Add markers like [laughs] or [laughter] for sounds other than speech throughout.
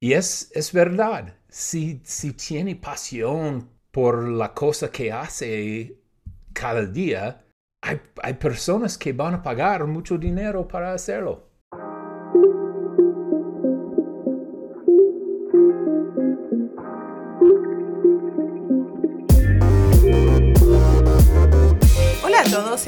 Y es, es verdad, si, si tiene pasión por la cosa que hace cada día, hay, hay personas que van a pagar mucho dinero para hacerlo.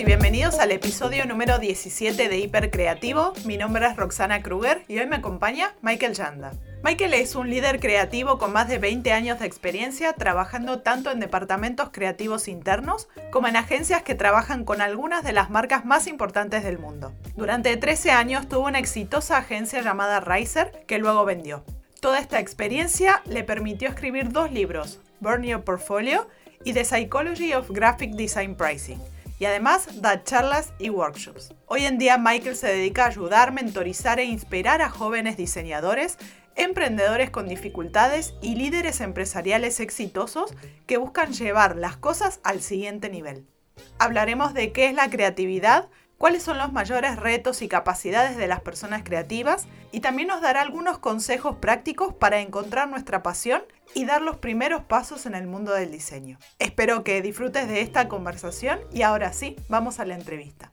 Bienvenidos al episodio número 17 de Hipercreativo. Mi nombre es Roxana Kruger y hoy me acompaña Michael Yanda. Michael es un líder creativo con más de 20 años de experiencia trabajando tanto en departamentos creativos internos como en agencias que trabajan con algunas de las marcas más importantes del mundo. Durante 13 años tuvo una exitosa agencia llamada Riser que luego vendió. Toda esta experiencia le permitió escribir dos libros, Burn Your Portfolio y The Psychology of Graphic Design Pricing y además da charlas y workshops. Hoy en día Michael se dedica a ayudar, mentorizar e inspirar a jóvenes diseñadores, emprendedores con dificultades y líderes empresariales exitosos que buscan llevar las cosas al siguiente nivel. Hablaremos de qué es la creatividad, cuáles son los mayores retos y capacidades de las personas creativas y también nos dará algunos consejos prácticos para encontrar nuestra pasión y dar los primeros pasos en el mundo del diseño. Espero que disfrutes de esta conversación y ahora sí, vamos a la entrevista.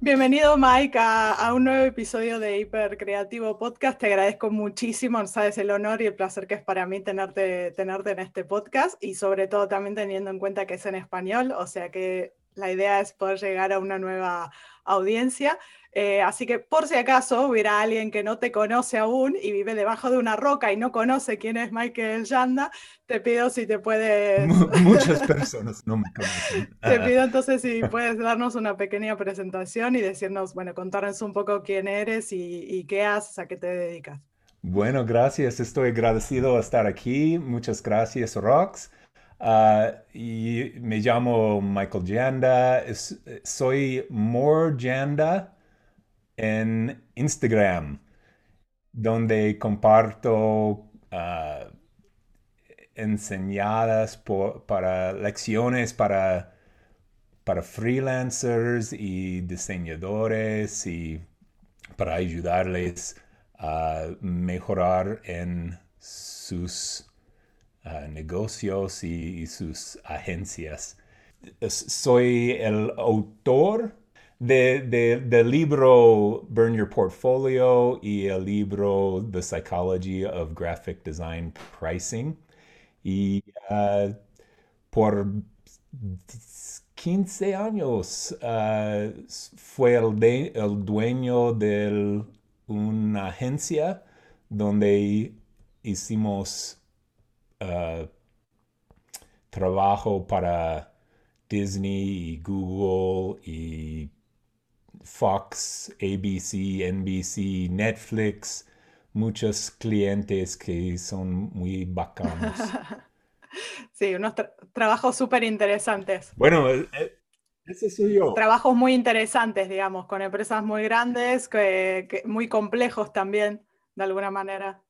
Bienvenido Mike a, un nuevo episodio de Hiper Creativo Podcast. Te agradezco muchísimo, sabes el honor y el placer que es para mí tenerte, tenerte en este podcast y sobre todo también teniendo en cuenta que es en español, o sea que la idea es poder llegar a una nueva audiencia. Eh, así que por si acaso hubiera alguien que no te conoce aún y vive debajo de una roca y no conoce quién es Michael Yanda, te pido si te puedes... Muchas [laughs] personas no me conocen. te pido entonces si puedes darnos una pequeña presentación y decirnos, bueno, contarnos un poco quién eres y, qué haces, a qué te dedicas. Bueno, gracias. Estoy agradecido de estar aquí. Muchas gracias, Rox. Ah, me llamo Michael Janda. soy More Janda en Instagram, donde comparto uh, enseñadas para lecciones para, para freelancers y diseñadores y para ayudarles a mejorar en sus negocios y, sus agencias. Soy el autor de, del libro Burn Your Portfolio y el libro The Psychology of Graphic Design Pricing. Y uh, por 15 años uh, fue el, el, dueño de una agencia donde hicimos uh, trabajo para Disney y Google y Fox, ABC, NBC, Netflix, muchos clientes que son muy bacanos. [laughs] Sí, unos trabajos súper interesantes. Bueno, eh, eh, ese soy yo. Trabajos muy interesantes, digamos, con empresas muy grandes, que, muy complejos también, de alguna manera.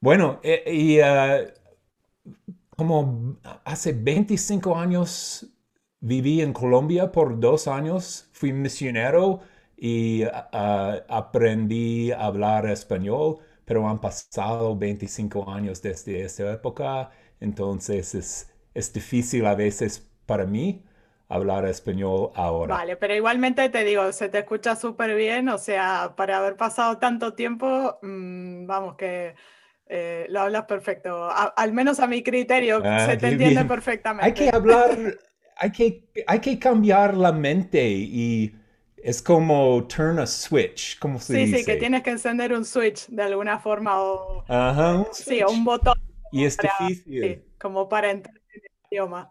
Bueno, eh, y como hace 25 años viví en Colombia por dos años, fui misionero y aprendí a hablar español, pero han pasado 25 años desde esa época, entonces es, es difícil a veces para mí hablar español ahora. Vale, pero igualmente te digo, se te escucha súper bien, o sea, para haber pasado tanto tiempo, mm, vamos que... Eh, lo hablas perfecto, al menos a mi criterio, ah, se te entiende perfectamente. Hay que hablar, hay que, hay que cambiar la mente y es como turn a switch, como se sí, dice. Sí, que tienes que encender un switch de alguna forma o, Ajá, sí, o un botón. Y es difícil. Sí, como para entrar en el idioma.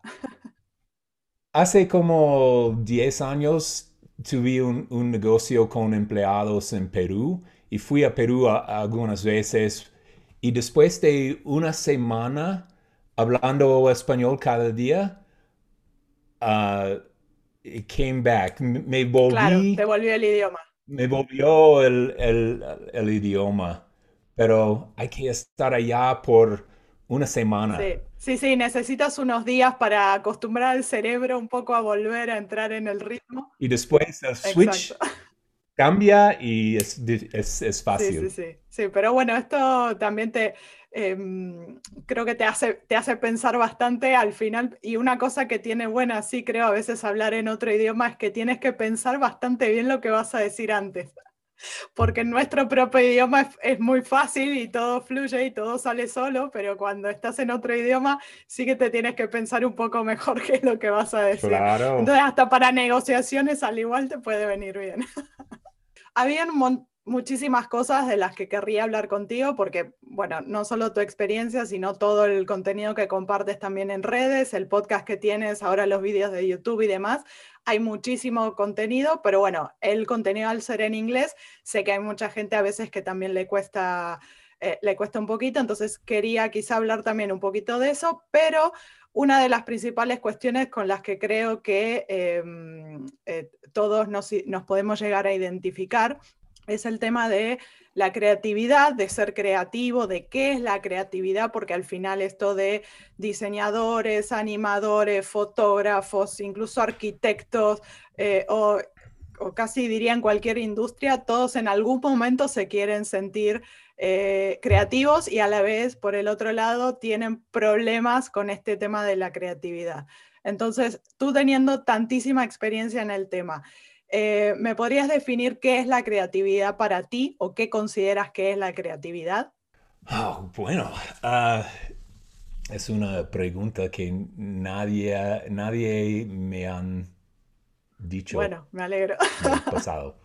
Hace como 10 años tuve un, un, negocio con empleados en Perú y fui a Perú algunas veces y después de una semana hablando español cada día, uh, it came back. Me volví. Claro, te volvió el idioma. Me volvió el, el, el, idioma. Pero hay que estar allá por una semana. Sí. sí, sí, necesitas unos días para acostumbrar al cerebro un poco a volver a entrar en el ritmo. Y después el switch [laughs] cambia y es, es, es fácil. Sí, sí, sí, sí. Pero bueno, esto también te, Em, creo que te hace, te hace pensar bastante al final. Y una cosa que tiene buena, sí creo, a veces hablar en otro idioma, es que tienes que pensar bastante bien lo que vas a decir antes. [laughs] Porque en nuestro propio idioma es, muy fácil y todo fluye y todo sale solo, pero cuando estás en otro idioma sí que te tienes que pensar un poco mejor [laughs] qué es lo que vas a decir. Entonces hasta para negociaciones al igual te puede venir bien. [laughs] Había un montón muchísimas cosas de las que querría hablar contigo, porque, bueno, no solo tu experiencia, sino todo el contenido que compartes también en redes, el podcast que tienes, ahora los vídeos de YouTube y demás. Hay muchísimo contenido, pero bueno, el contenido al ser en inglés, sé que hay mucha gente a veces que también le cuesta, eh, le cuesta un poquito, entonces quería quizá hablar también un poquito de eso, pero una de las principales cuestiones con las que creo que em, eh, todos nos, podemos llegar a identificar es el tema de la creatividad, de ser creativo, de qué es la creatividad, porque al final esto de diseñadores, animadores, fotógrafos, incluso arquitectos, eh, o, casi diría en cualquier industria, todos en algún momento se quieren sentir eh, creativos y a la vez, por el otro lado, tienen problemas con este tema de la creatividad. Entonces, tú teniendo tantísima experiencia en el tema, eh, ¿Me podrías definir qué es la creatividad para ti o qué consideras que es la creatividad? Oh, bueno, ah, es una pregunta que nadie, nadie me han dicho. Bueno, me alegro. pasado.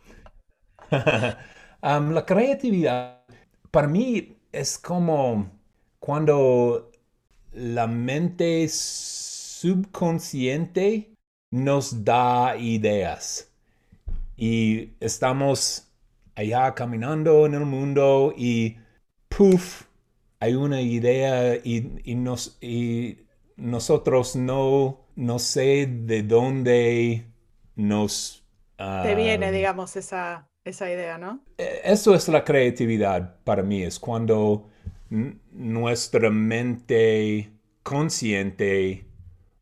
[laughs] la creatividad para mí es como cuando la mente subconsciente nos da ideas y estamos allá caminando en el mundo y puff, hay una idea y, nos, y nosotros no, no sé de dónde nos... Te viene, digamos, esa, esa idea, ¿no? E, eso es la creatividad para mí, es cuando nuestra mente consciente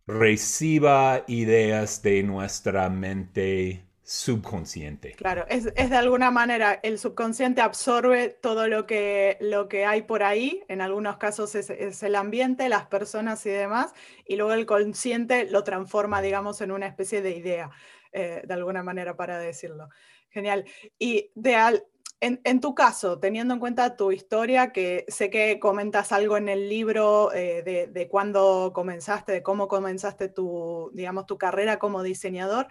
reciba ideas de nuestra mente subconsciente. Claro, es, de alguna manera el subconsciente absorbe todo lo que, lo que hay por ahí, en algunos casos es, el ambiente, las personas y demás, y luego el consciente lo transforma, digamos, en una especie de idea, eh, de alguna manera para decirlo. Genial. Y de en, tu caso, teniendo en cuenta tu historia, que sé que comentas algo en el libro eh, de, de cuándo comenzaste, de cómo comenzaste tu, digamos, tu carrera como diseñador,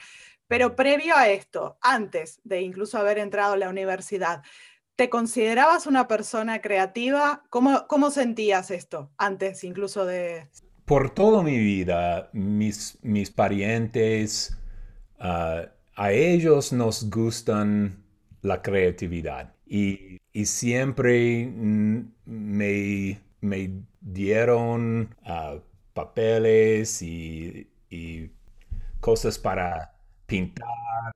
pero previo a esto, antes de incluso haber entrado a la universidad, ¿te considerabas una persona creativa? ¿Cómo, cómo sentías esto antes incluso de...? Por toda mi vida, mis, mis parientes, ah, a ellos nos gustan la creatividad y, siempre me, me dieron ah, papeles y, y cosas para pintar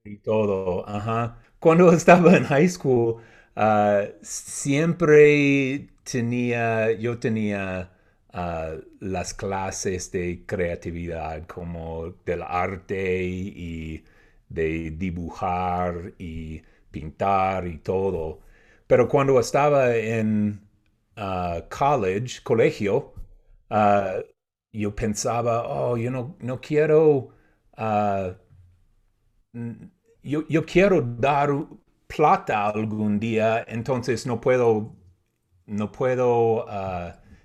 y todo. Ajá. Cuando [laughs] estaba en high school, ah, siempre tenía, yo tenía ah, las clases de creatividad como del arte y de dibujar y pintar y todo. Pero cuando estaba en ah, college, colegio, yo pensaba, oh, yo no, no quiero yo, quiero dar plata algún día, entonces no puedo, no puedo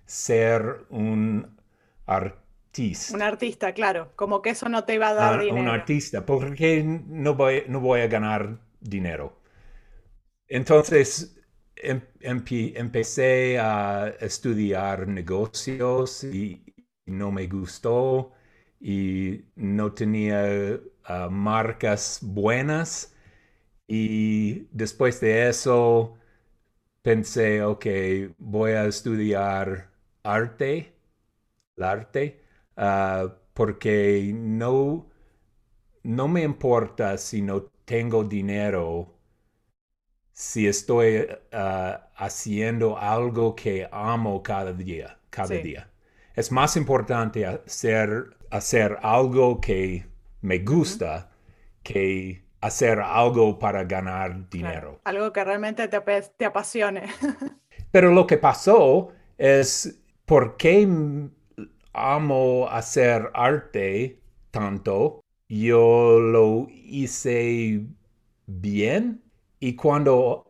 ser un artista. Un artista, claro, como que eso no te va a dar dinero. Un artista, porque no voy, no voy a ganar dinero. Entonces em, empecé a estudiar negocios y no me gustó y no tenía ah, marcas buenas. Y después de eso pensé, ok, voy a estudiar arte, el arte, ah, porque no, no me importa si no tengo dinero, si estoy ah, haciendo algo que amo cada día, cada día. Es más importante hacer hacer algo que me gusta que hacer algo para ganar dinero. algo que realmente te, te apasione. [laughs] Pero lo que pasó es, ¿por qué amo hacer arte tanto? Yo lo hice bien y cuando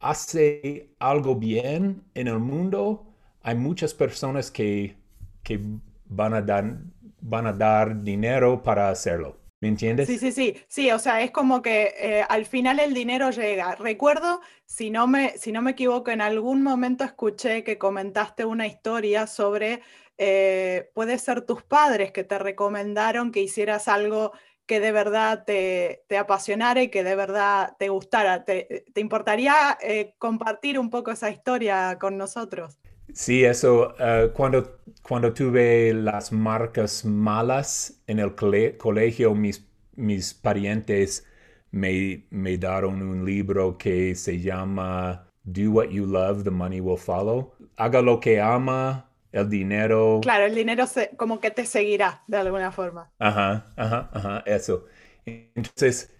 hace algo bien en el mundo, hay muchas personas que, que van, a dar, van a dar dinero para hacerlo. ¿Me entiendes? Sí, sí, sí, sí, o sea, es como que eh, al final el dinero llega. Recuerdo, si no, me, si no me equivoco, en algún momento escuché que comentaste una historia sobre, eh, puede ser tus padres que te recomendaron que hicieras algo que de verdad te, apasionara y que de verdad te gustara. ¿Te, importaría eh, compartir un poco esa historia con nosotros? Sí, eso, uh, cuando, cuando tuve las marcas malas en el colegio, mis, mis parientes me, me dieron un libro que se llama Do What You Love, The Money Will Follow. Haga lo que ama, el dinero. Claro, el dinero se, como que te seguirá de alguna forma. Ajá, ajá, ajá, eso. Entonces,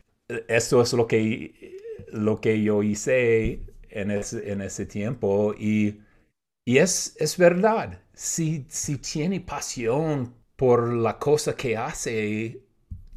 eso es lo que, lo que yo hice en ese, en ese tiempo y y es, es verdad, si, si tiene pasión por la cosa que hace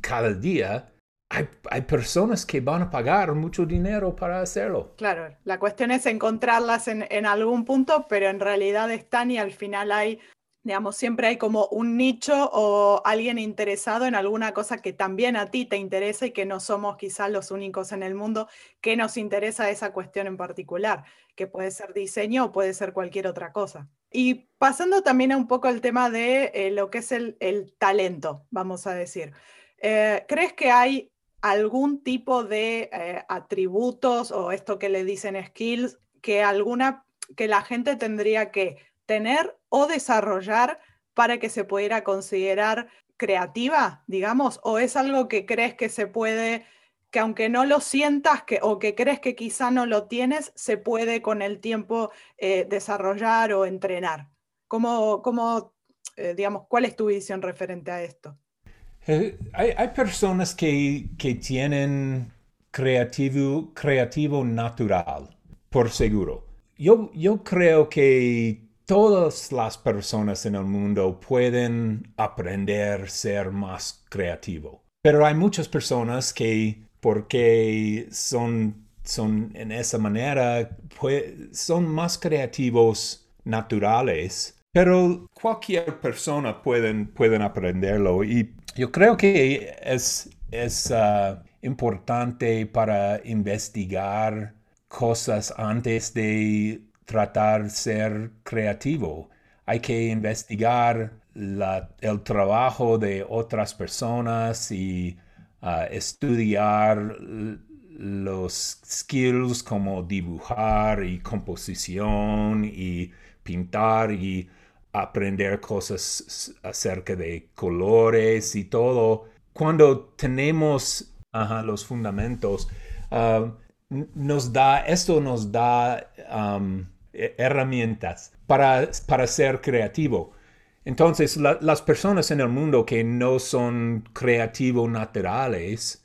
cada día, hay, hay, personas que van a pagar mucho dinero para hacerlo. Claro, la cuestión es encontrarlas en, en, algún punto, pero en realidad están y al final hay digamos, siempre hay como un nicho o alguien interesado en alguna cosa que también a ti te interesa y que no somos quizás los únicos en el mundo que nos interesa esa cuestión en particular, que puede ser diseño o puede ser cualquier otra cosa. Y pasando también a un poco el tema de eh, lo que es el, talento, vamos a decir. Eh, ¿Crees que hay algún tipo de eh, atributos o esto que le dicen skills que alguna que la gente tendría que tener o desarrollar para que se pudiera considerar creativa, digamos, o es algo que crees que se puede, que aunque no lo sientas que, o que crees que quizá no lo tienes, se puede con el tiempo eh, desarrollar o entrenar? ¿Cómo, cómo eh, digamos, cuál es tu visión referente a esto? Eh, hay, personas que, que tienen creativo, creativo natural, por seguro. Yo, yo creo que todas las personas en el mundo pueden aprender a ser más creativo. Pero hay muchas personas que, porque son, son en esa manera, son más creativos naturales. Pero cualquier persona pueden, pueden aprenderlo y yo creo que es, es ah, importante para investigar cosas antes de tratar ser creativo. Hay que investigar el trabajo de otras personas y ah, estudiar los skills como dibujar y composición y pintar y aprender cosas acerca de colores y todo. Cuando tenemos los fundamentos, ah, nos da, esto nos da e, herramientas para, para ser creativo. Entonces, las personas en el mundo que no son creativos naturales,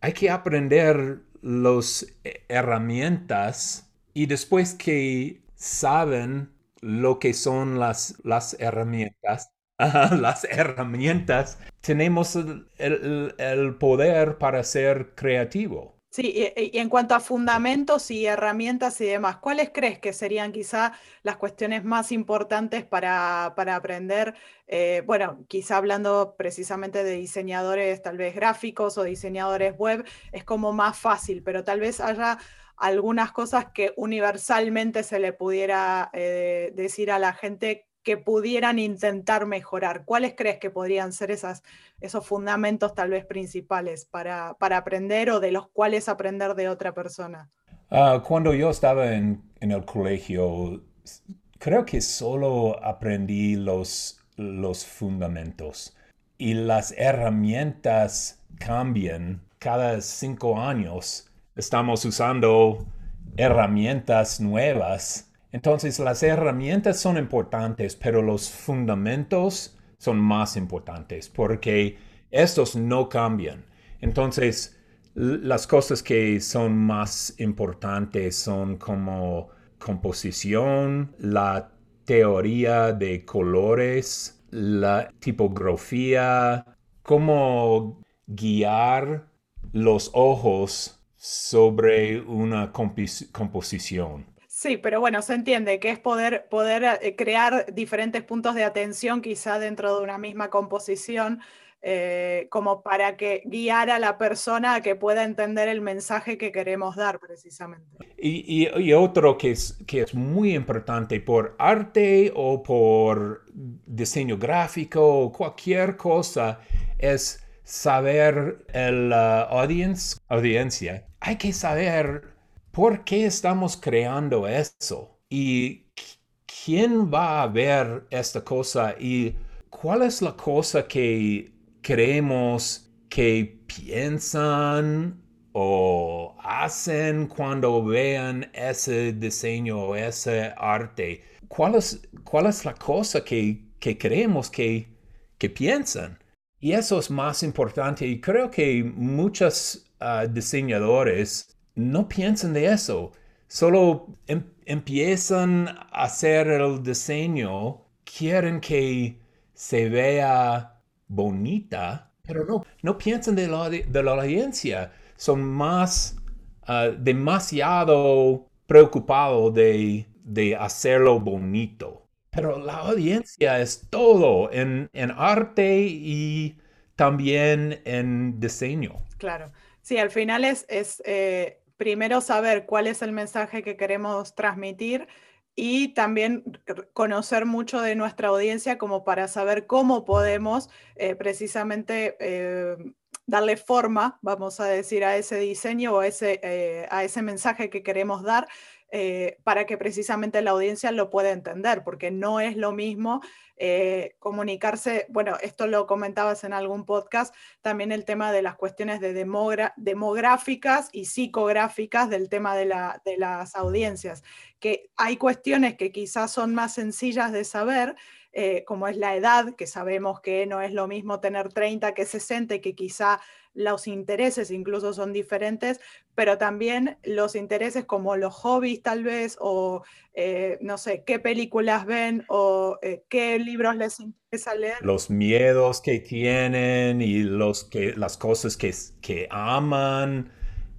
hay que aprender las herramientas y después que saben lo que son las, las herramientas, [laughs] las herramientas, tenemos el, el poder para ser creativo. Sí, y, en cuanto a fundamentos y herramientas y demás, ¿cuáles crees que serían quizá las cuestiones más importantes para, aprender? Eh, bueno, quizá hablando precisamente de diseñadores tal vez gráficos o diseñadores web, es como más fácil, pero tal vez haya algunas cosas que universalmente se le pudiera eh, decir a la gente que pudieran intentar mejorar? ¿Cuáles crees que podrían ser esos fundamentos tal vez principales para, para aprender o de los cuales aprender de otra persona? Ah, cuando yo estaba en, en, el colegio, creo que solo aprendí los, los fundamentos y las herramientas cambian cada cinco años. Estamos usando herramientas nuevas entonces las herramientas son importantes, pero los fundamentos son más importantes porque estos no cambian. Entonces las cosas que son más importantes son como composición, la teoría de colores, la tipografía, cómo guiar los ojos sobre una composición. Sí, pero bueno, se entiende que es poder, poder eh, crear diferentes puntos de atención quizá dentro de una misma composición eh, como para que guiar a la persona a que pueda entender el mensaje que queremos dar precisamente. Y, otro que es, que es muy importante por arte o por diseño gráfico o cualquier cosa es saber el uh, audiencia. Hay que saber por qué estamos creando eso y quién va a ver esta cosa y cuál es la cosa que creemos que piensan o hacen cuando vean ese diseño o ese arte? ¿Cuál es, cuál es la cosa que, que creemos que, que piensan? Y eso es más importante y creo que muchos ah, diseñadores no piensan de eso. Solo em, empiezan a hacer el diseño, quieren que se vea bonita, pero no, no piensan de la, de la audiencia. Son más ah, demasiado preocupados de, de, hacerlo bonito. Pero la audiencia es todo en, en arte y también en diseño. Claro. Sí, al final es, eh, primero saber cuál es el mensaje que queremos transmitir y también conocer mucho de nuestra audiencia como para saber cómo podemos eh, precisamente eh, darle forma, vamos a decir, a ese diseño o ese, a ese mensaje que queremos dar para que precisamente la audiencia lo pueda entender, porque no es lo mismo eh, comunicarse, bueno, esto lo comentabas en algún podcast, también el tema de las cuestiones de demográficas y psicográficas del tema de, las audiencias, que hay cuestiones que quizás son más sencillas de saber, eh, como es la edad, que sabemos que no es lo mismo tener 30 que 60 y que quizá los intereses incluso son diferentes, pero también los intereses como los hobbies tal vez, o eh, no sé, qué películas ven o eh, qué libros les interesa leer. Los miedos que tienen y los que, las cosas que, que aman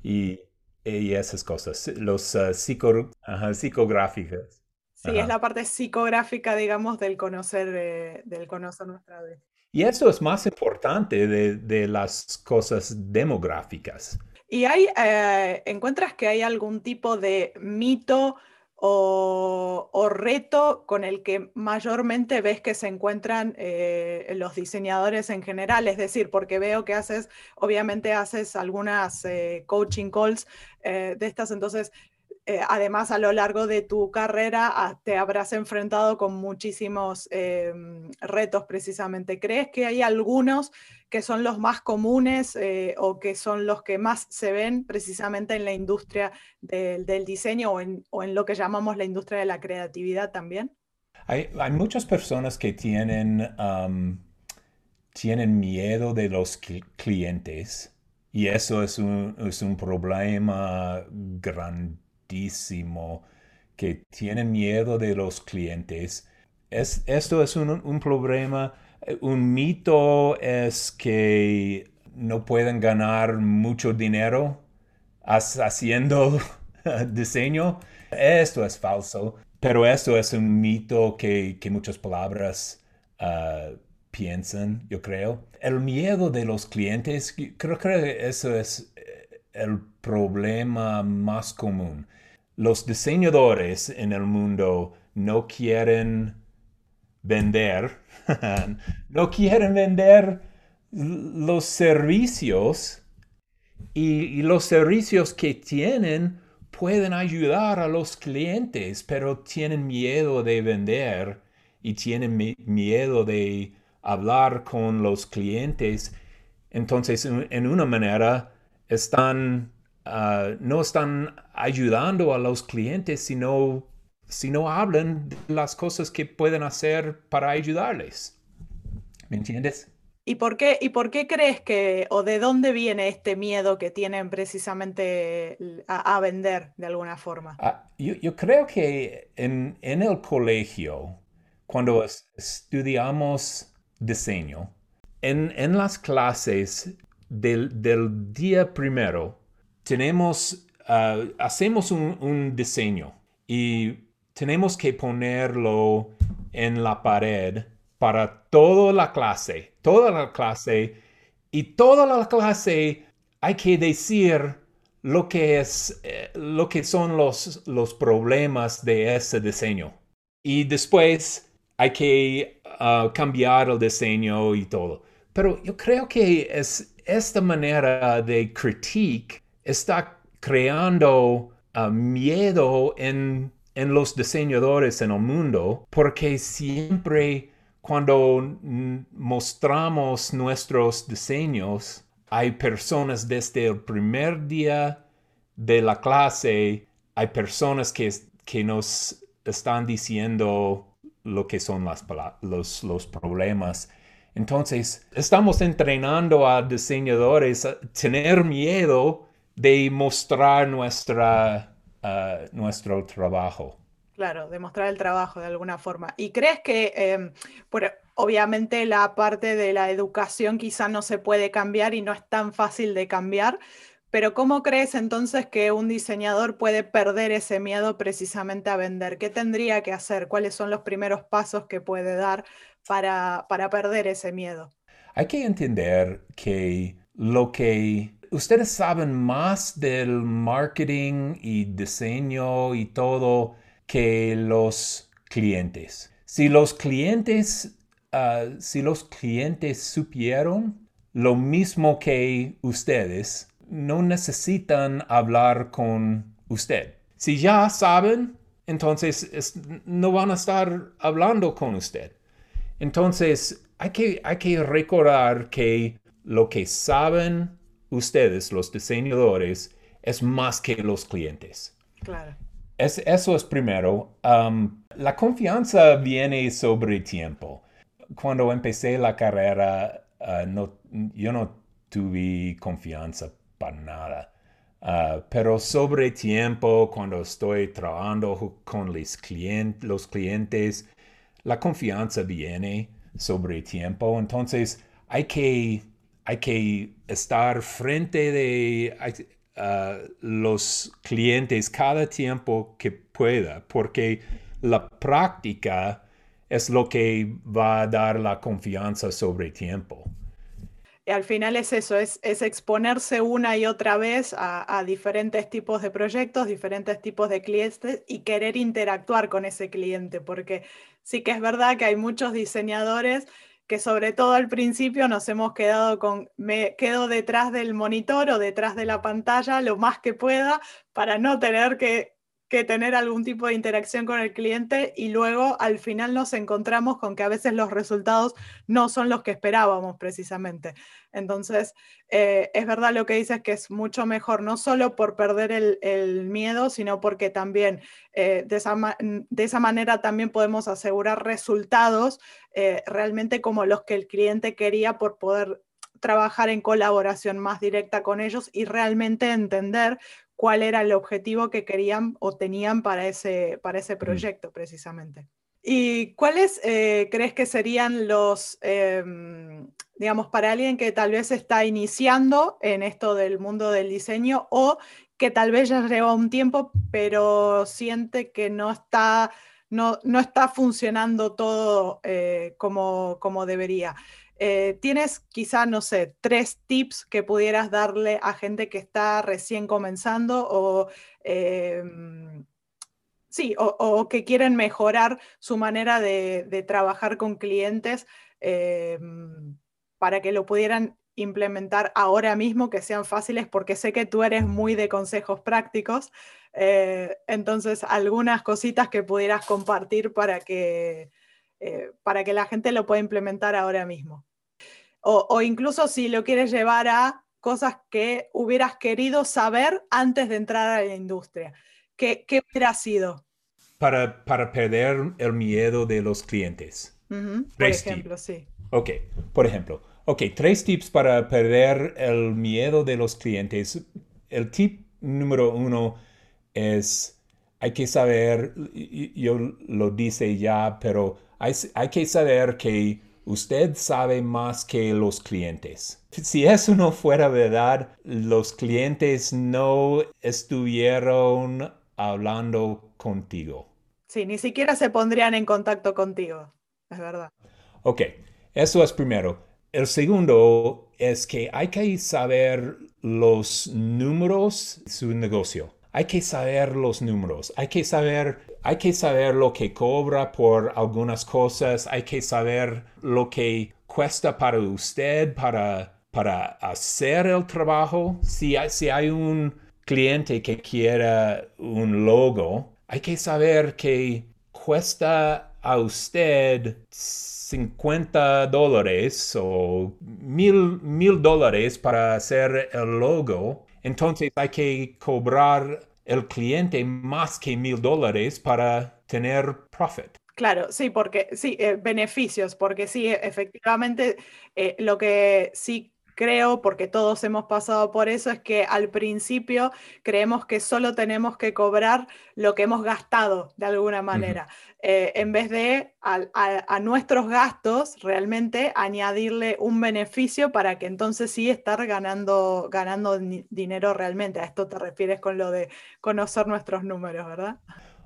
y, esas cosas, los uh, psicográficas. Sí, es la parte psicográfica, digamos, del conocer, eh, del conocer nuestra vida. Y eso es más importante de, las cosas demográficas. ¿Y hay, eh, encuentras que hay algún tipo de mito o, reto con el que mayormente ves que se encuentran eh, los diseñadores en general? Es decir, porque veo que haces, obviamente haces algunas coaching calls de estas, entonces eh, además a lo largo de tu carrera ah, te habrás enfrentado con muchísimos em, retos precisamente. ¿Crees que hay algunos que son los más comunes eh, o que son los que más se ven precisamente en la industria del diseño o en, lo que llamamos la industria de la creatividad también? Hay, muchas personas que tienen, tienen miedo de los clientes y eso es un, es un problema grande que tienen miedo de los clientes. Es, esto es un, problema. Un mito es que no pueden ganar mucho dinero haciendo [laughs] diseño. Esto es falso, pero esto es un mito que, muchas palabras ah, piensan, yo creo. El miedo de los clientes, creo que eso es eh, el problema más común los diseñadores en el mundo no quieren vender, [laughs] no quieren vender los servicios y, los servicios que tienen pueden ayudar a los clientes, pero tienen miedo de vender y tienen miedo de hablar con los clientes. Entonces, en una manera, están Ah, no están ayudando a los clientes, sino, no hablan de las cosas que pueden hacer para ayudarles. ¿Me entiendes? ¿Y por, qué, ¿Y por qué crees que, o de dónde viene este miedo que tienen precisamente a, vender de alguna forma? Ah, yo, creo que en, el colegio, cuando estudiamos diseño, en, las clases del, día primero, tenemos, ah, hacemos un, un diseño y tenemos que ponerlo en la pared para toda la clase, toda la clase, y toda la clase hay que decir lo que, es, eh, lo que son los, los problemas de ese diseño. Y después hay que ah, cambiar el diseño y todo. Pero yo creo que es esta manera de critique está creando ah, miedo en, en los diseñadores en el mundo porque siempre cuando mostramos nuestros diseños, hay personas desde el primer día de la clase, hay personas que, que nos están diciendo lo que son los, los problemas. Entonces, estamos entrenando a diseñadores a tener miedo de mostrar nuestra, uh, nuestro trabajo. Claro, demostrar el trabajo de alguna forma. ¿Y crees que, em, obviamente, la parte de la educación quizá no se puede cambiar y no es tan fácil de cambiar, pero ¿cómo crees entonces que un diseñador puede perder ese miedo precisamente a vender? ¿Qué tendría que hacer? ¿Cuáles son los primeros pasos que puede dar para, para perder ese miedo? Hay que entender que lo que ustedes saben más del marketing y diseño y todo que los clientes. Si los clientes, ah, si los clientes supieron lo mismo que ustedes, no necesitan hablar con usted. Si ya saben, entonces no van a estar hablando con usted. Entonces hay que, hay que recordar que lo que saben ustedes, los diseñadores, es más que los clientes. Claro eso es primero. Um, la confianza viene sobre tiempo. Cuando empecé la carrera, uh, no, yo no tuve confianza para nada. Uh, pero sobre tiempo, cuando estoy trabajando con los, los clientes, la confianza viene sobre tiempo. Entonces, hay que, hay que estar frente de los clientes cada tiempo que pueda, porque la práctica es lo que va a dar la confianza sobre tiempo. Y al final es eso, es, exponerse una y otra vez a, a, diferentes tipos de proyectos, diferentes tipos de clientes y querer interactuar con ese cliente, porque sí que es verdad que hay muchos diseñadores que sobre todo al principio nos hemos quedado con, me quedo detrás del monitor o detrás de la pantalla lo más que pueda para no tener que, tener algún tipo de interacción con el cliente y luego al final nos encontramos con que a veces los resultados no son los que esperábamos precisamente. Entonces, eh, es verdad lo que dices que es mucho mejor, no solo por perder el, miedo, sino porque también eh, de, esa de, esa manera también podemos asegurar resultados eh, realmente como los que el cliente quería por poder trabajar en colaboración más directa con ellos y realmente entender cuál era el objetivo que querían o tenían para ese, para ese proyecto precisamente. ¿Y cuáles eh, crees que serían los, em, digamos, para alguien que tal vez está iniciando en esto del mundo del diseño o que tal vez ya lleva un tiempo, pero siente que no está no, está funcionando todo eh, como, como, debería. Eh, ¿Tienes quizá, no sé, tres tips que pudieras darle a gente que está recién comenzando o, em, sí, o, que quieren mejorar su manera de, trabajar con clientes em, para que lo pudieran implementar ahora mismo, que sean fáciles, porque sé que tú eres muy de consejos prácticos. Eh, entonces, algunas cositas que pudieras compartir para que, eh, para que la gente lo pueda implementar ahora mismo. O, incluso si lo quieres llevar a cosas que hubieras querido saber antes de entrar a la industria. ¿Qué, qué hubiera sido? Para, para, perder el miedo de los clientes. Por ejemplo, sí. Ok, por ejemplo, Ok, tres tips para perder el miedo de los clientes. El tip número uno es, hay que saber, yo lo dice ya, pero hay, hay que saber que usted sabe más que los clientes. Si eso no fuera verdad, los clientes no estuvieron hablando contigo. Sí, ni siquiera se pondrían en contacto contigo, es verdad. Ok, eso es primero. El segundo es que hay que saber los números de su negocio. Hay que saber los números, hay que saber, hay que saber lo que cobra por algunas cosas, hay que saber lo que cuesta para usted para, para hacer el trabajo. Si hay, si hay un cliente que quiera un logo, hay que saber que cuesta a usted 50 dólares o mil, mil dólares para hacer el logo, entonces hay que cobrar el cliente más que mil dólares para tener profit. Claro, sí, porque sí, eh, beneficios, porque sí, efectivamente, eh, lo que sí creo, porque todos hemos pasado por eso, es que al principio creemos que solo tenemos que cobrar lo que hemos gastado de alguna manera, eh, en vez de a, nuestros gastos realmente añadirle un beneficio para que entonces sí estar ganando, ganando dinero realmente. A esto te refieres con lo de conocer nuestros números, ¿verdad?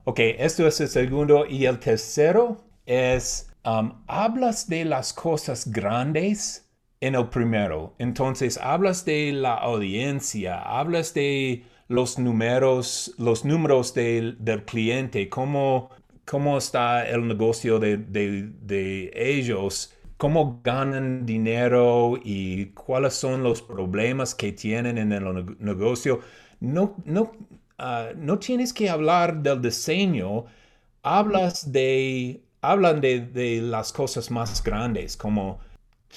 Ok, esto es el segundo. Y el tercero es, um, hablas de las cosas grandes en el primero. Entonces, hablas de la audiencia, hablas de los números, los números del, cliente, cómo, cómo está el negocio de, ellos, cómo ganan dinero y cuáles son los problemas que tienen en el negocio. No, no, ah, no tienes que hablar del diseño, hablas de, hablan de, de las cosas más grandes, como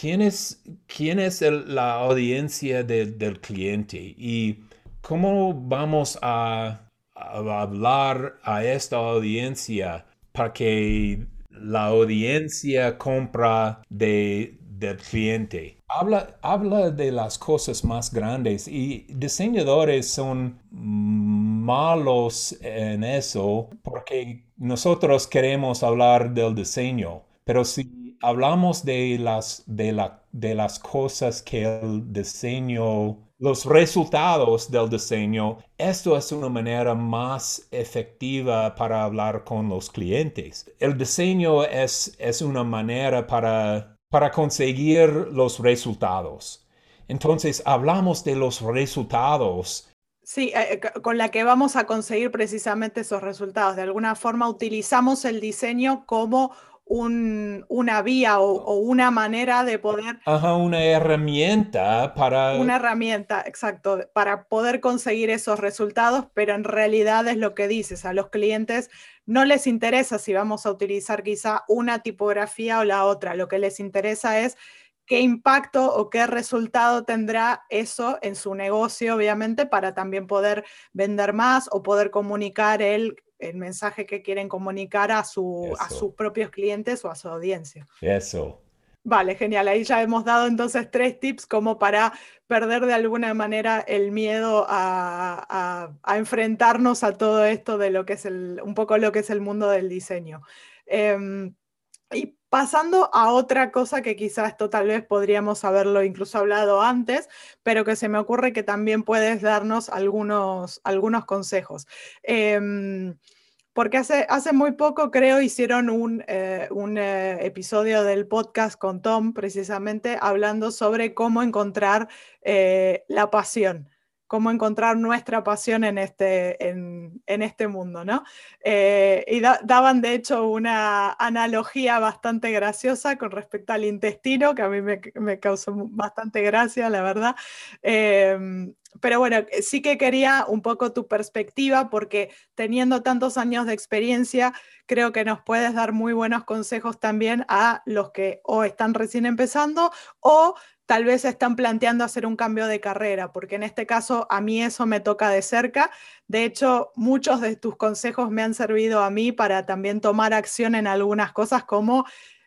¿Quién es, quién es la audiencia del cliente y cómo vamos a, hablar a esta audiencia para que la audiencia compra de, del cliente? Habla, habla de las cosas más grandes y diseñadores son malos en eso porque nosotros queremos hablar del diseño, pero si hablamos de las, de, la, de las cosas que el diseño, los resultados del diseño, esto es una manera más efectiva para hablar con los clientes. El diseño es, es una manera para, para conseguir los resultados. Entonces, hablamos de los resultados Sí, eh, eh, con la que vamos a conseguir precisamente esos resultados. De alguna forma utilizamos el diseño como una vía o, una manera de poder... Ajá, una herramienta para... Una herramienta, exacto, para poder conseguir esos resultados, pero en realidad es lo que dices, a los clientes no les interesa si vamos a utilizar quizá una tipografía o la otra, lo que les interesa es qué impacto o qué resultado tendrá eso en su negocio, obviamente, para también poder vender más o poder comunicar el el mensaje que quieren comunicar a, su, a sus propios clientes o a su audiencia. Eso. Vale, genial. Ahí ya hemos dado entonces tres tips como para perder de alguna manera el miedo a, enfrentarnos a todo esto de lo que es el, un poco lo que es el mundo del diseño. Em, y pasando a otra cosa que quizás esto tal vez podríamos haberlo incluso hablado antes, pero que se me ocurre que también puedes darnos algunos, algunos consejos. Em, porque hace, hace muy poco, creo, hicieron un, eh, un eh, episodio del podcast con Tom, precisamente, hablando sobre cómo encontrar eh, la pasión cómo encontrar nuestra pasión en este, en, este mundo, ¿no? Eh, y daban de hecho una analogía bastante graciosa con respecto al intestino, que a mí me, causó bastante gracia, la verdad. Em, pero bueno, sí que quería un poco tu perspectiva, porque teniendo tantos años de experiencia, creo que nos puedes dar muy buenos consejos también a los que o están recién empezando o tal vez están planteando hacer un cambio de carrera, porque en este caso a mí eso me toca de cerca. De hecho, muchos de tus consejos me han servido a mí para también tomar acción en algunas cosas como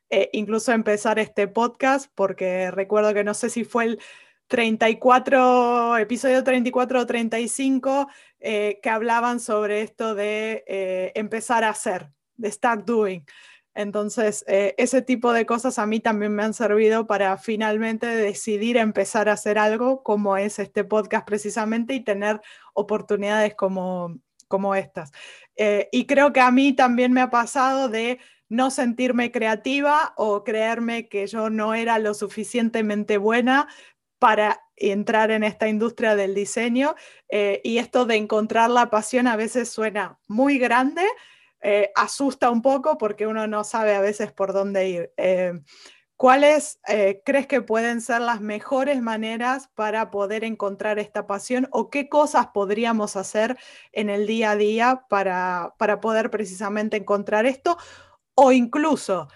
eh, incluso empezar este podcast, porque recuerdo que no sé si fue el 34, episodio 34 o 35, eh, que hablaban sobre esto de eh, empezar a hacer, de start doing. Entonces, ese tipo de cosas a mí también me han servido para finalmente decidir empezar a hacer algo como es este podcast precisamente y tener oportunidades como, como estas. y creo que a mí también me ha pasado de no sentirme creativa o creerme que yo no era lo suficientemente buena para entrar en esta industria del diseño. Eh, y esto de encontrar la pasión a veces suena muy grande, eh, asusta un poco porque uno no sabe a veces por dónde ir. Eh, ¿Cuáles crees que pueden ser las mejores maneras para poder encontrar esta pasión o qué cosas podríamos hacer en el día a día para, para poder precisamente encontrar esto? o incluso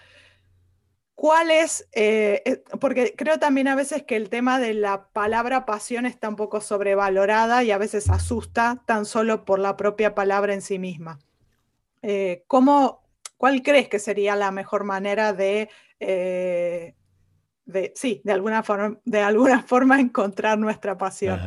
cuál es, eh, eh, porque creo también a veces que el tema de la palabra pasión está un poco sobrevalorada y a veces asusta tan solo por la propia palabra en sí misma. Eh, ¿Cuál crees que sería la mejor manera de, de sí, de alguna, forma, de alguna [laughs] forma encontrar nuestra pasión?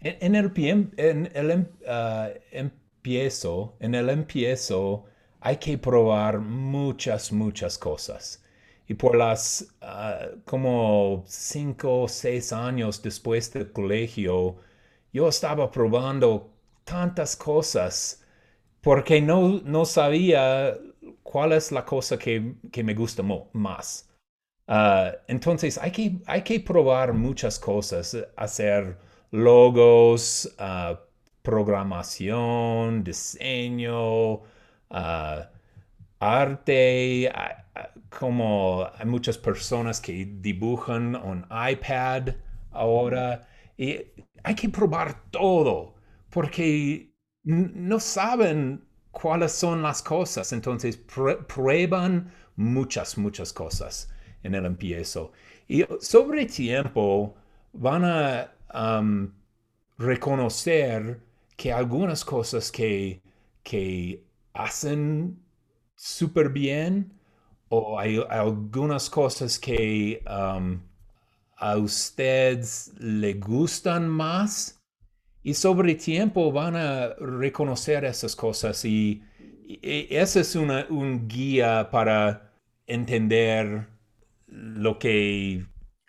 En, el, en el em, ah, empiezo, en el empiezo, hay que probar muchas, muchas cosas. Y por las ah, como cinco o seis años después del colegio, yo estaba probando tantas cosas porque no, no sabía cuál es la cosa que, me gusta más. Ah, entonces hay que, hay que probar muchas cosas, hacer logos, ah, programación, diseño, arte, como hay muchas personas que dibujan en iPad ahora. Hay que probar todo porque no saben cuáles son las cosas. Entonces prueban muchas, muchas cosas en el empiezo. Y sobre tiempo van a reconocer que algunas cosas que, que hacen súper bien o hay, algunas cosas que a ustedes le gustan más y sobre tiempo van a reconocer esas cosas y, esa es una, un guía para entender lo que...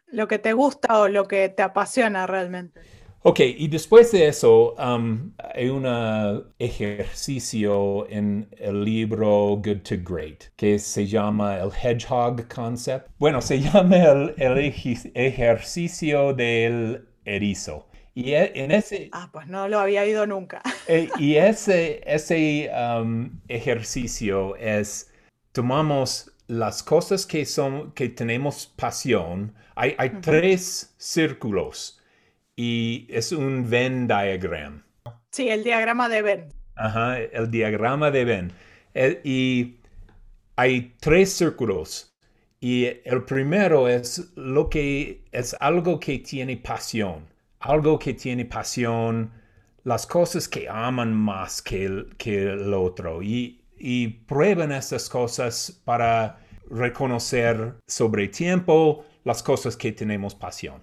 Lo que te gusta o lo que te apasiona realmente. Ok, y después de eso, um, hay un ejercicio en el libro Good to Great que se llama el Hedgehog Concept. Bueno, se [laughs] llama el, ejercicio del erizo. Y e, en ese... Ah, pues no lo había oído nunca. [laughs] Eh, y ese, ese um, ejercicio es, tomamos las cosas que, son, que tenemos pasión, hay, hay tres círculos y es un Venn diagram. Sí, el diagrama de Venn. Ajá, el diagrama de Venn. y hay tres círculos. Y el primero es lo que es algo que tiene pasión. Algo que tiene pasión, las cosas que aman más que el, que el otro. Y, y prueban esas cosas para reconocer sobre tiempo las cosas que tenemos pasión.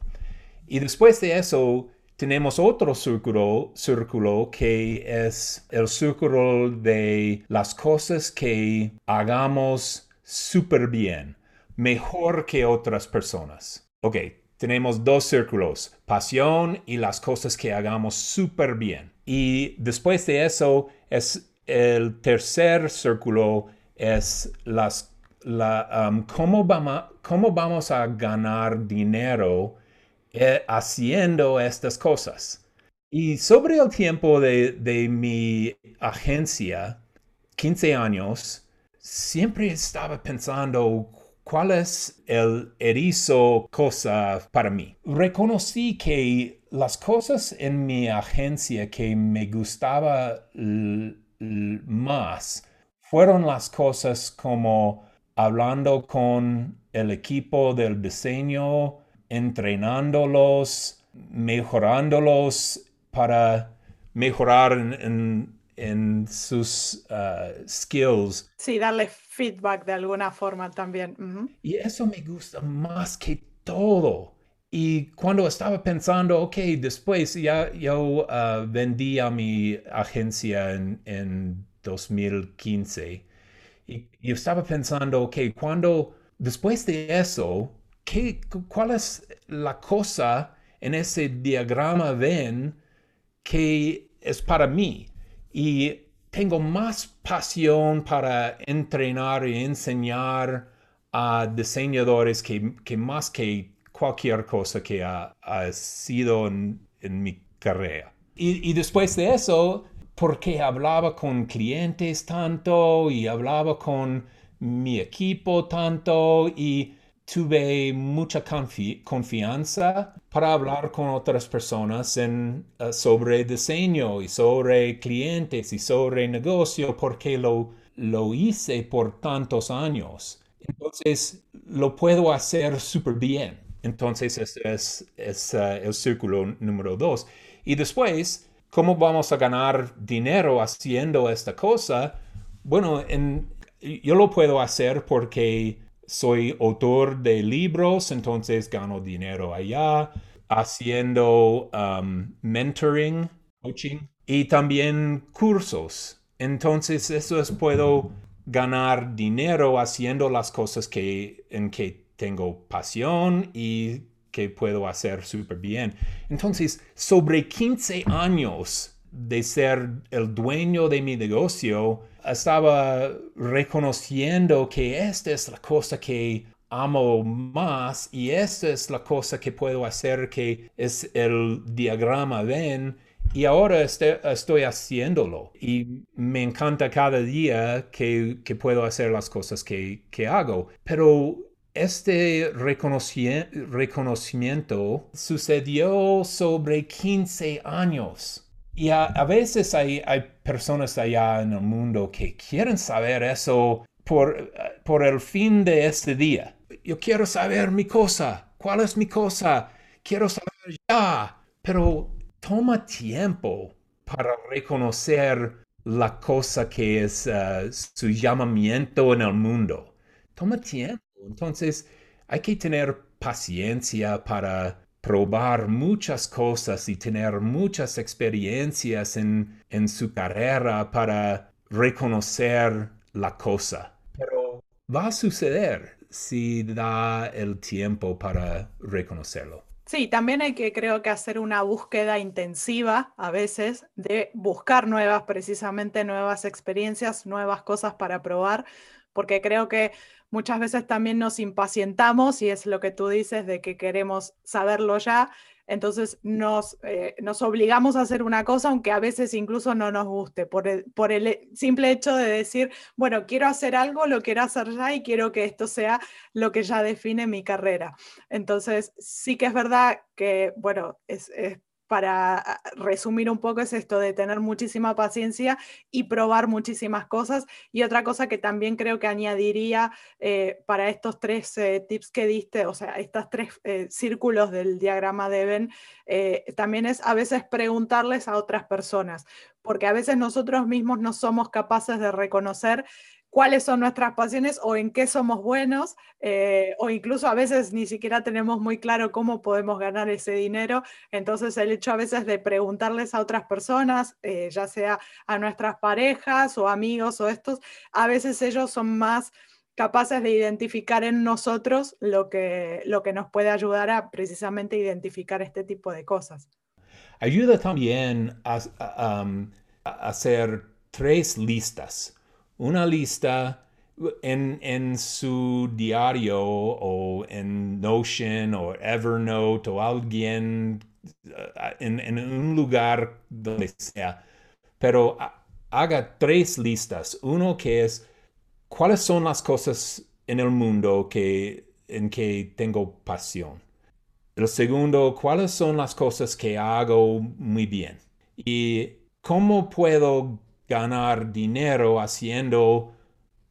Y después de eso, tenemos otro círculo, círculo que es el círculo de las cosas que hagamos súper bien, mejor que otras personas. Ok, tenemos dos círculos, pasión y las cosas que hagamos súper bien. Y después de eso es el tercer círculo, es las, la, um, cómo, vamos, cómo vamos a ganar dinero eh, haciendo estas cosas. Y sobre el tiempo de, mi agencia, 15 años, siempre estaba pensando cuál es el erizo cosa para mí. Reconocí que las cosas en mi agencia que me gustaba más fueron las cosas como hablando con el equipo del diseño, entrenándolos, mejorándolos para mejorar en, en sus uh, skills. Sí, darle feedback de alguna forma también. Y eso me gusta más que todo. Y cuando estaba pensando, ok, después ya yo uh, vendí a mi agencia en, en 2015. Y yo estaba pensando, ok, cuando, después de eso, ¿qué, ¿cuál es la cosa en ese diagrama Venn que es para mí? Y tengo más pasión para entrenar y enseñar a diseñadores que, más que cualquier cosa que ha, sido en, mi carrera. Y, y, después de eso, porque hablaba con clientes tanto y hablaba con mi equipo tanto y tuve mucha confianza para hablar con otras personas eh, sobre diseño y sobre clientes y sobre negocio porque lo, lo hice por tantos años. Entonces, lo puedo hacer súper bien. Entonces, ese es, es eh, el círculo número dos. Y después, ¿cómo vamos a ganar dinero haciendo esta cosa? Bueno, en, yo lo puedo hacer porque soy autor de libros, entonces gano dinero allá, haciendo um, mentoring, coaching y también cursos. Entonces, eso es, puedo ganar dinero haciendo las cosas que, en que tengo pasión y que puedo hacer súper bien. Entonces, sobre 15 años de ser el dueño de mi negocio, estaba reconociendo que esta es la cosa que amo más y esta es la cosa que puedo hacer que es el diagrama ven y ahora este, estoy haciéndolo y me encanta cada día que, puedo hacer las cosas que, que hago. Pero este reconocimiento sucedió sobre 15 años. Y a, veces hay, hay, personas allá en el mundo que quieren saber eso por, por el fin de este día. Yo quiero saber mi cosa. ¿Cuál es mi cosa? Quiero saber ya. Pero toma tiempo para reconocer la cosa que es uh, su llamamiento en el mundo. Toma tiempo. Entonces, hay que tener paciencia para probar muchas cosas y tener muchas experiencias en, en su carrera para reconocer la cosa. Pero va a suceder si da el tiempo para reconocerlo. Sí, también hay que creo que hacer una búsqueda intensiva a veces de buscar nuevas, precisamente nuevas experiencias, nuevas cosas para probar, porque creo que muchas veces también nos impacientamos y es lo que tú dices de que queremos saberlo ya. Entonces nos, eh, nos obligamos a hacer una cosa, aunque a veces incluso no nos guste, por el, por el simple hecho de decir, bueno, quiero hacer algo, lo quiero hacer ya y quiero que esto sea lo que ya define mi carrera. Entonces, sí que es verdad que, bueno, es, es para ah, resumir un poco, es esto de tener muchísima paciencia y probar muchísimas cosas. Y otra cosa que también creo que añadiría eh, para estos tres eh, tips que diste, o sea, estos tres eh, círculos del diagrama de Venn, también es a veces preguntarles a otras personas, porque a veces nosotros mismos no somos capaces de reconocer cuáles son nuestras pasiones o en qué somos buenos, eh, o incluso a veces ni siquiera tenemos muy claro cómo podemos ganar ese dinero. Entonces el hecho a veces de preguntarles a otras personas, eh, ya sea a nuestras parejas o amigos o estos, a veces ellos son más capaces de identificar en nosotros lo que, lo que nos puede ayudar a precisamente identificar este tipo de cosas. Ayuda también a hacer tres listas una lista en, su diario o en Notion o Evernote o alguien eh, en, un lugar donde sea, pero haga tres listas. Uno que es cuáles son las cosas en el mundo que, en que tengo pasión. El segundo, cuáles son las cosas que hago muy bien. Y cómo puedo ganar dinero haciendo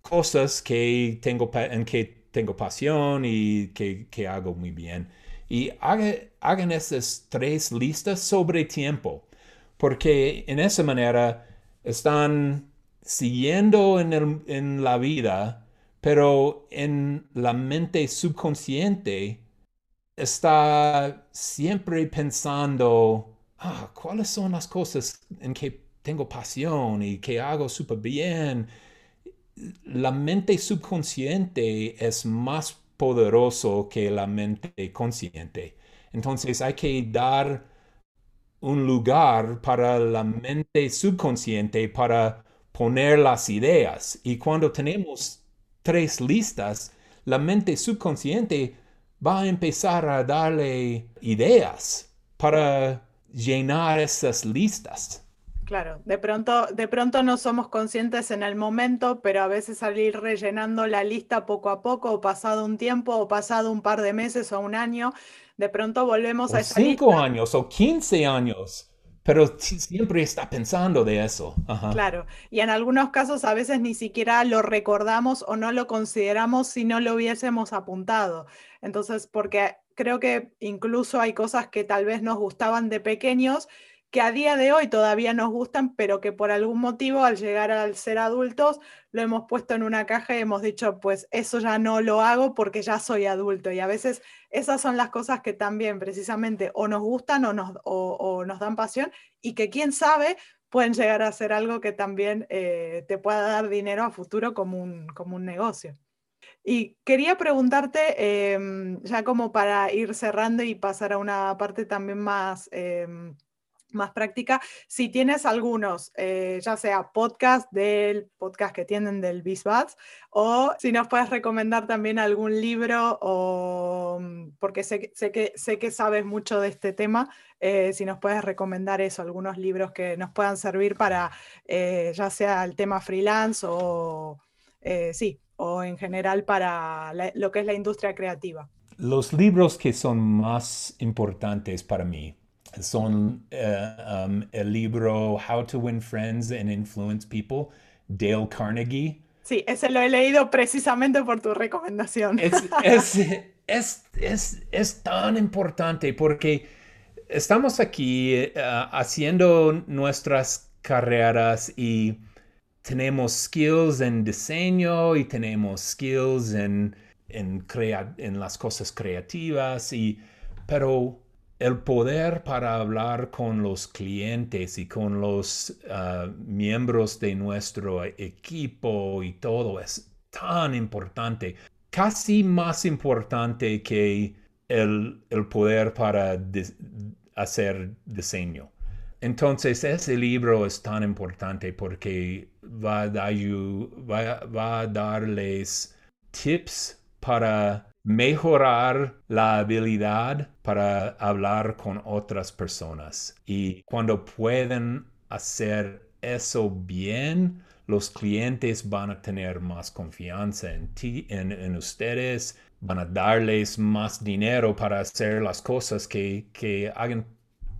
cosas que tengo, en que tengo pasión y que, hago muy bien. Y hagan esas tres listas sobre tiempo, porque en esa manera están siguiendo en, la vida, pero en la mente subconsciente está siempre pensando, ah, ¿cuáles son las cosas en que tengo pasión y que hago súper bien? La mente subconsciente es más poderoso que la mente consciente. Entonces hay que dar un lugar para la mente subconsciente para poner las ideas. Y cuando tenemos tres listas, la mente subconsciente va a empezar a darle ideas para llenar esas listas. Claro, de pronto, de pronto no somos conscientes en el momento, pero a veces al ir rellenando la lista poco a poco, o pasado un tiempo, o pasado un par de meses o un año, de pronto volvemos a esa cinco años o quince años, pero siempre está pensando de eso. Claro, y en algunos casos a veces ni siquiera lo recordamos o no lo consideramos si no lo hubiésemos apuntado. Entonces, porque creo que incluso hay cosas que tal vez nos gustaban de pequeños que a día de hoy todavía nos gustan, pero que por algún motivo al llegar al ser adultos lo hemos puesto en una caja y hemos dicho, pues eso ya no lo hago porque ya soy adulto. Y a veces esas son las cosas que también precisamente o nos gustan o nos, nos dan pasión y que quién sabe pueden llegar a ser algo que también eh, te pueda dar dinero a futuro como un, como un negocio. Y quería preguntarte, em, ya como para ir cerrando y pasar a una parte también más... Em, más práctica, si tienes algunos, eh, ya sea podcast del podcast que tienen del Bizbats, o si nos puedes recomendar también algún libro, o, mm, porque sé, sé, que, sé que sabes mucho de este tema, eh, si nos puedes recomendar eso, algunos libros que nos puedan servir para eh, ya sea el tema freelance o sí, o en general para lo que es la industria creativa. Los libros que son más importantes para mí son eh, um, el libro How to Win Friends and Influence People, Dale Carnegie. Sí, ese lo he leído precisamente por tu recomendación. Es, tan importante porque estamos aquí eh, haciendo nuestras carreras y tenemos skills en diseño y tenemos skills en, en, en las cosas creativas, y, pero el poder para hablar con los clientes y con los ah, miembros de nuestro equipo y todo es tan importante, casi más importante que el, poder para hacer diseño. Entonces ese libro es tan importante porque va va a darles tips para mejorar la habilidad para hablar con otras personas. Y cuando pueden hacer eso bien, los clientes van a tener más confianza en ti, en, ustedes, van a darles más dinero para hacer las cosas que, que hagan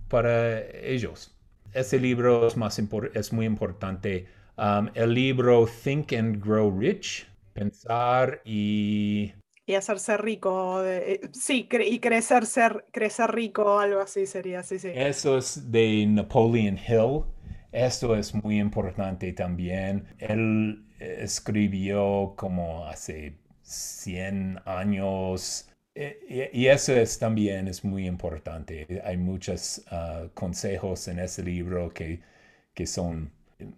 para ellos. Ese libro es, más es muy importante. Um, el libro Think and Grow Rich, pensar y y hacerse rico, eh, sí, y crecer, ser, crecer rico, algo así sería, sí, sí. Eso es de Napoleon Hill. Esto es muy importante también. Él escribió como hace 100 años. Eh, y eso es también es muy importante. Hay muchos ah, consejos en ese libro que, que son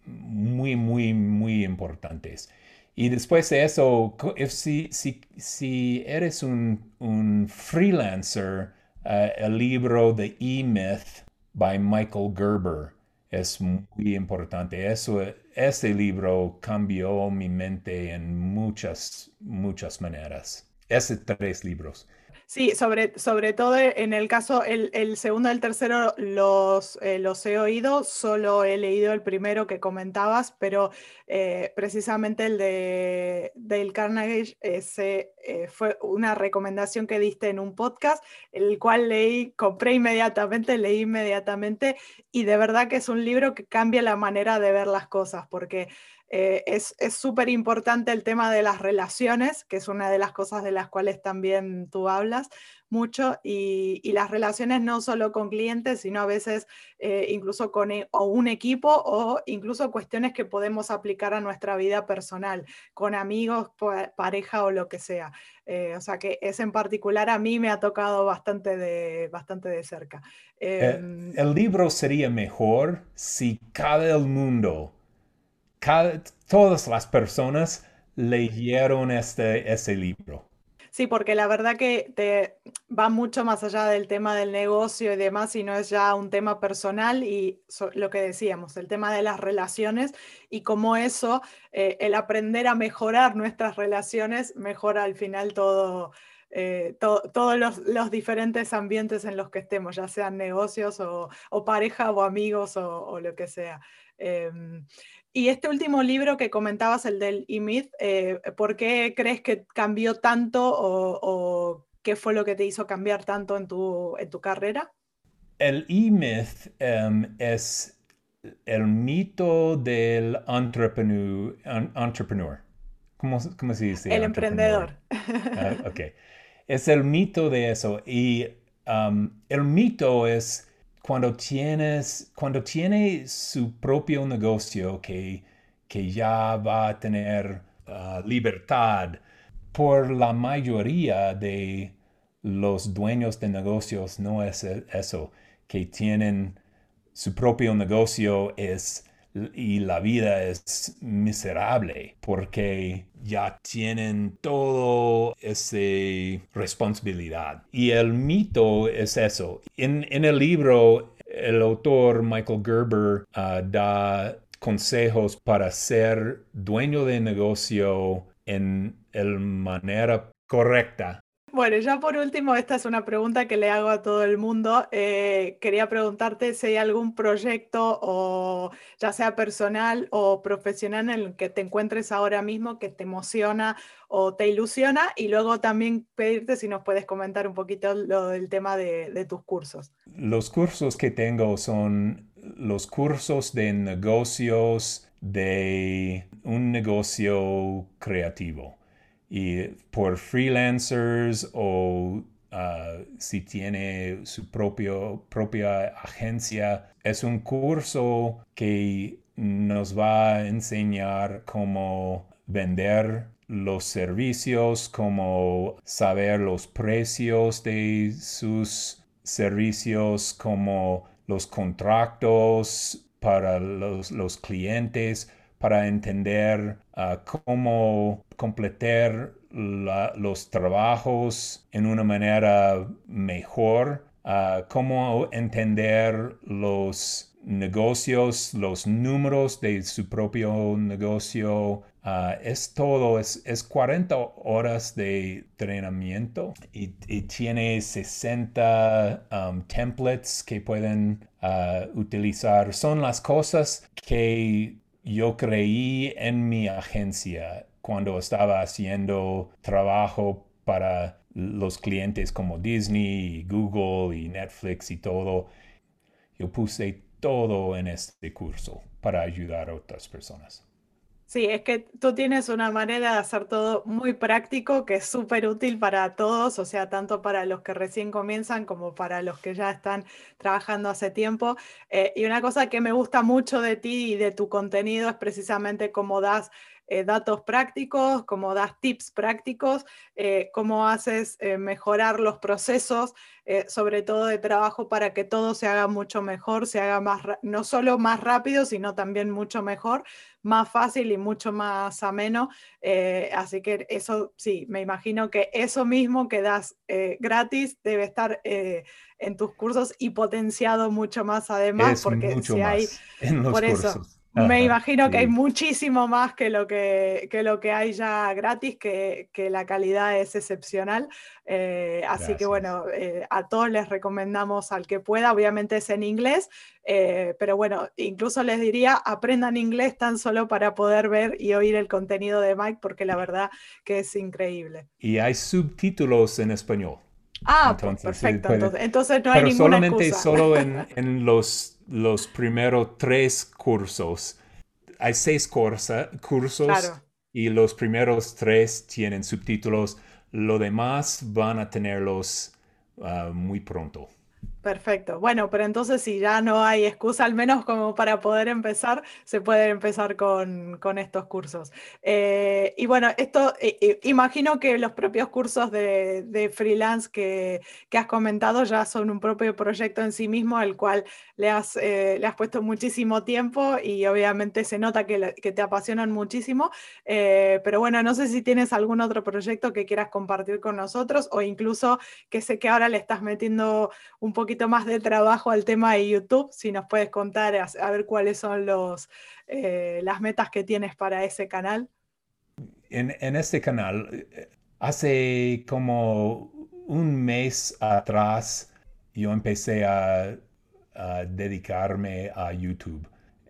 muy, muy, muy importantes. Y después de eso, si, si, si eres un, un freelancer, uh, el libro de E-Myth by Michael Gerber es muy importante. Eso, ese libro cambió mi mente en muchas, muchas maneras. Esos tres libros. Sí, sobre, sobre todo en el caso, el, el segundo y el tercero los, eh, los he oído, solo he leído el primero que comentabas, pero eh, precisamente el de Dale Carnegie ese, eh, fue una recomendación que diste en un podcast, el cual leí, compré inmediatamente, leí inmediatamente y de verdad que es un libro que cambia la manera de ver las cosas, porque Eh, es súper importante el tema de las relaciones, que es una de las cosas de las cuales también tú hablas mucho, y, las relaciones no solo con clientes, sino a veces eh, incluso con e, un equipo o incluso cuestiones que podemos aplicar a nuestra vida personal, con amigos, pareja o lo que sea. Eh, o sea que ese en particular a mí me ha tocado bastante de, bastante de cerca. Em, el libro sería mejor si cada el mundo todas las personas leyeron este, ese libro. Sí, porque la verdad que te va mucho más allá del tema del negocio y demás, sino es ya un tema personal y lo que decíamos, el tema de las relaciones y cómo eso, eh, el aprender a mejorar nuestras relaciones, mejora al final todo, eh, todos los, diferentes ambientes en los que estemos, ya sean negocios o, pareja o amigos o, lo que sea. Em, y este último libro que comentabas, el del E-Myth, eh, ¿por qué crees que cambió tanto o, qué fue lo que te hizo cambiar tanto en tu, en tu carrera? El E-Myth em, es el mito del entrepreneur. entrepreneur. ¿Cómo, ¿Cómo, se dice? El emprendedor. Ah, ok. Es el mito de eso. Y um, el mito es cuando tienes, cuando tiene su propio negocio que, que ya va a tener uh, libertad, por la mayoría de los dueños de negocios no es e, eso, que tienen su propio negocio es y la vida es miserable porque ya tienen todo esa responsabilidad. Y el mito es eso. En, el libro, el autor Michael Gerber ah, da consejos para ser dueño de negocio en la manera correcta bueno, ya por último, esta es una pregunta que le hago a todo el mundo. Eh, quería preguntarte si hay algún proyecto, o ya sea personal o profesional, en el que te encuentres ahora mismo que te emociona o te ilusiona, y luego también pedirte si nos puedes comentar un poquito lo del tema de, de tus cursos. Los cursos que tengo son los cursos de negocios de un negocio creativo y por freelancers o uh, si tiene su propio, propia agencia. Es un curso que nos va a enseñar cómo vender los servicios, cómo saber los precios de sus servicios, como los contratos para los, los clientes, para entender uh, cómo completar los trabajos en una manera mejor, uh, cómo entender los negocios, los números de su propio negocio. Uh, es todo, es, es, 40 horas de entrenamiento y, tiene 60 um, templates que pueden utilizar. Son las cosas que yo creí en mi agencia cuando estaba haciendo trabajo para los clientes como Disney, Google y Netflix y todo. Yo puse todo en este curso para ayudar a otras personas. Sí, es que tú tienes una manera de hacer todo muy práctico que es súper útil para todos, o sea, tanto para los que recién comienzan como para los que ya están trabajando hace tiempo. Eh, y una cosa que me gusta mucho de ti y de tu contenido es precisamente cómo das eh, datos prácticos, cómo das tips prácticos, eh, cómo haces eh, mejorar los procesos, sobre todo de trabajo, para que todo se haga mucho mejor, se haga más, no solo más rápido, sino también mucho mejor, más fácil y mucho más ameno. así que eso sí, me imagino que eso mismo que das gratis debe estar en tus cursos y potenciado mucho más además, porque si hay... por eso, me imagino que hay muchísimo más que lo que, lo que hay ya gratis, que, la calidad es excepcional. Eh, así que bueno, eh, a todos les recomendamos al que pueda, obviamente es en inglés, eh, pero bueno, incluso les diría, aprendan inglés tan solo para poder ver y oír el contenido de Mike, porque la verdad que es increíble. Y hay subtítulos en español. Ah, perfecto. Entonces, no hay pero solamente solo en, [laughs] en los los primeros tres cursos hay seis cursos y los primeros tres tienen subtítulos. Lo demás van a tenerlos ah, muy pronto. Perfecto. Bueno, pero entonces si ya no hay excusa, al menos como para poder empezar, se puede empezar con, estos cursos. Eh, y bueno, esto eh, eh, imagino que los propios cursos de, freelance que, has comentado ya son un propio proyecto en sí mismo, al cual le has, le has puesto muchísimo tiempo y obviamente se nota que, que te apasionan muchísimo. pero bueno, no sé si tienes algún otro proyecto que quieras compartir con nosotros o incluso que sé que ahora le estás metiendo un poquito más de trabajo al tema de YouTube, si nos puedes contar a, ver cuáles son los, eh, las metas que tienes para ese canal. En, este canal, eh, hace como un mes atrás, yo empecé a, dedicarme a YouTube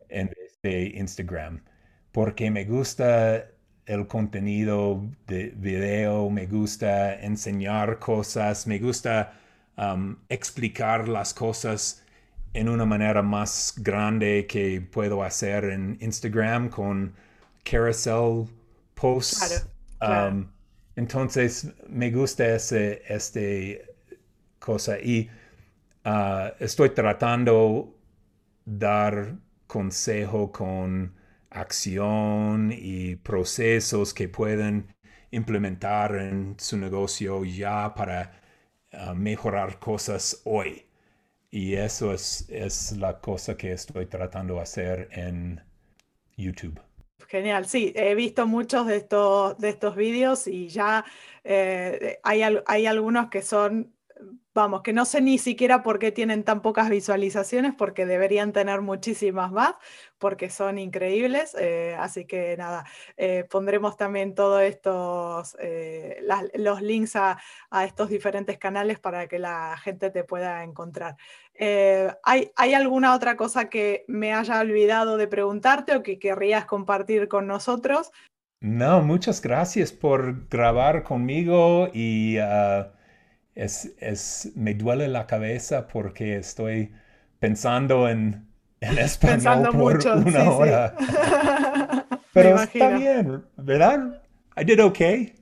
en vez de Instagram, porque me gusta el contenido de video, me gusta enseñar cosas, me gusta Um, explicar las cosas en una manera más grande que puedo hacer en Instagram con carousel posts. Um, entonces me gusta ese, este cosa y uh, estoy tratando dar consejo con acción y procesos que pueden implementar en su negocio ya para mejorar cosas hoy. Y eso es, es la cosa que estoy tratando de hacer en YouTube. Genial, sí, he visto muchos de estos, de estos vídeos y ya eh, hay, hay algunos que son vamos, que no sé ni siquiera por qué tienen tan pocas visualizaciones, porque deberían tener muchísimas más, porque son increíbles. Eh, así que nada, eh, pondremos también todos estos, eh, los links a, estos diferentes canales para que la gente te pueda encontrar. ¿hay, ¿Hay alguna otra cosa que me haya olvidado de preguntarte o que querrías compartir con nosotros? No, muchas gracias por grabar conmigo y... Ah, es, me duele la cabeza porque estoy pensando en, en [laughs] español por una hora. [laughs] Pero está bien, ¿verdad? I did okay.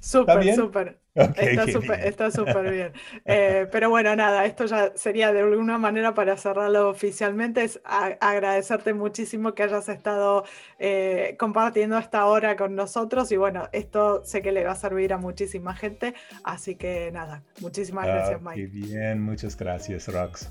Súper, súper. está súper bien. [laughs] Eh, pero bueno, nada, esto ya sería de alguna manera para cerrarlo oficialmente, es agradecerte muchísimo que hayas estado eh, compartiendo esta hora con nosotros y bueno, esto sé que le va a servir a muchísima gente, así que nada, muchísimas gracias ah, Mike. bien, muchas gracias Rox.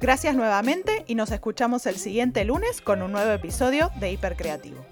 Gracias nuevamente y nos escuchamos el siguiente lunes con un nuevo episodio de Hipercreativo.